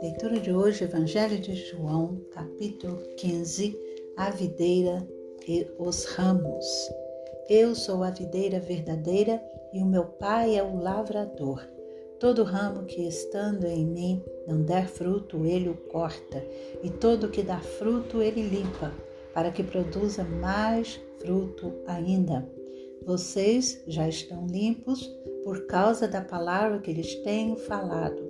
leitura de hoje, Evangelho de João, capítulo 15, a videira e os ramos. Eu sou a videira verdadeira e o meu pai é o lavrador. Todo ramo que estando em mim não der fruto, ele o corta, e todo que dá fruto, ele limpa, para que produza mais fruto ainda. Vocês já estão limpos por causa da palavra que lhes tenho falado.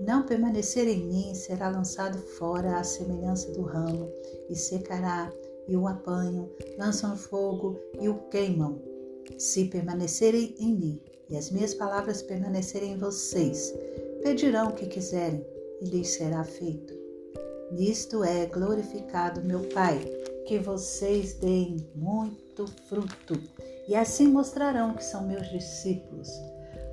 não permanecer em mim, será lançado fora à semelhança do ramo, e secará, e o apanham, lançam fogo e o queimam. Se permanecerem em mim, e as minhas palavras permanecerem em vocês, pedirão o que quiserem, e lhes será feito. Nisto é glorificado meu Pai, que vocês deem muito fruto, e assim mostrarão que são meus discípulos.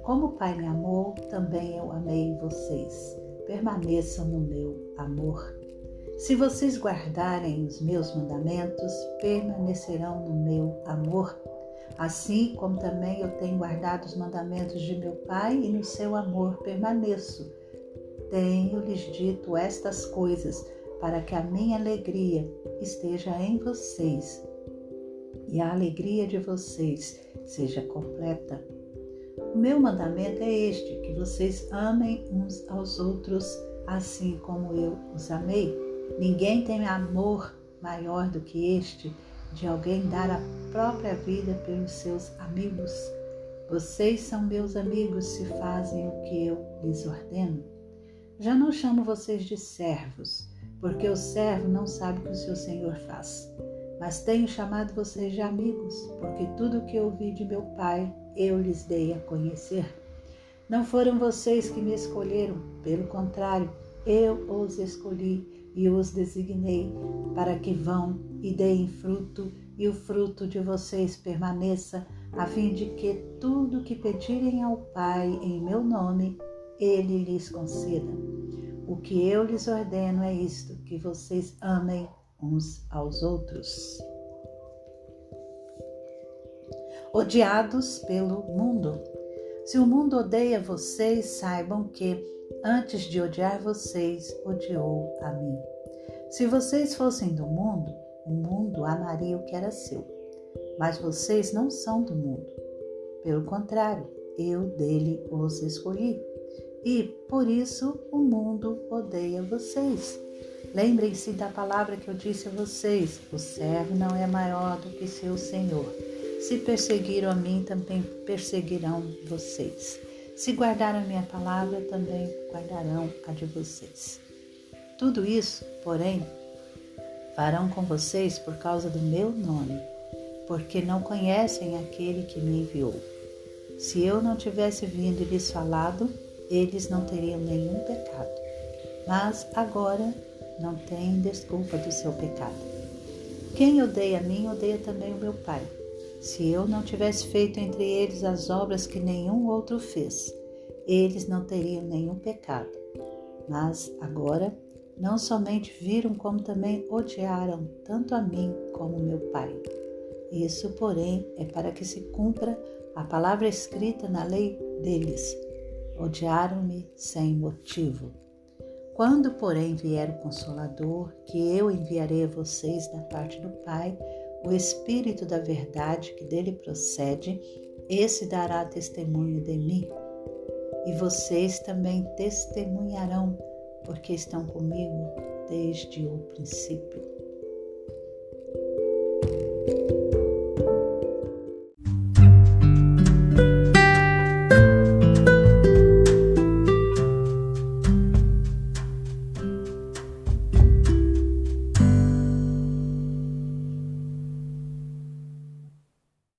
Como o Pai me amou, também eu amei vocês. Permaneçam no meu amor. Se vocês guardarem os meus mandamentos, permanecerão no meu amor. Assim como também eu tenho guardado os mandamentos de meu Pai e no seu amor permaneço. Tenho-lhes dito estas coisas para que a minha alegria esteja em vocês e a alegria de vocês seja completa. O meu mandamento é este: que vocês amem uns aos outros assim como eu os amei. Ninguém tem amor maior do que este de alguém dar a própria vida pelos seus amigos. Vocês são meus amigos se fazem o que eu lhes ordeno. Já não chamo vocês de servos, porque o servo não sabe o que o seu senhor faz. Mas tenho chamado vocês de amigos, porque tudo o que ouvi de meu Pai eu lhes dei a conhecer. Não foram vocês que me escolheram, pelo contrário, eu os escolhi e os designei para que vão e deem fruto, e o fruto de vocês permaneça, a fim de que tudo que pedirem ao Pai em meu nome, ele lhes conceda. O que eu lhes ordeno é isto: que vocês amem uns aos outros odiados pelo mundo. Se o mundo odeia vocês, saibam que, antes de odiar vocês, odiou a mim. Se vocês fossem do mundo, o mundo amaria o que era seu. Mas vocês não são do mundo. Pelo contrário, eu dele os escolhi. E por isso o mundo odeia vocês. Lembrem-se da palavra que eu disse a vocês: o servo não é maior do que seu senhor. Se perseguiram a mim, também perseguirão vocês. Se guardaram a minha palavra, também guardarão a de vocês. Tudo isso, porém, farão com vocês por causa do meu nome, porque não conhecem aquele que me enviou. Se eu não tivesse vindo e lhes falado, eles não teriam nenhum pecado. Mas agora não têm desculpa do seu pecado. Quem odeia a mim, odeia também o meu Pai. Se eu não tivesse feito entre eles as obras que nenhum outro fez, eles não teriam nenhum pecado. Mas agora, não somente viram, como também odiaram tanto a mim como meu Pai. Isso, porém, é para que se cumpra a palavra escrita na lei deles. Odiaram-me sem motivo. Quando, porém, vier o Consolador, que eu enviarei a vocês da parte do Pai, o Espírito da Verdade que dele procede, esse dará testemunho de mim. E vocês também testemunharão, porque estão comigo desde o princípio.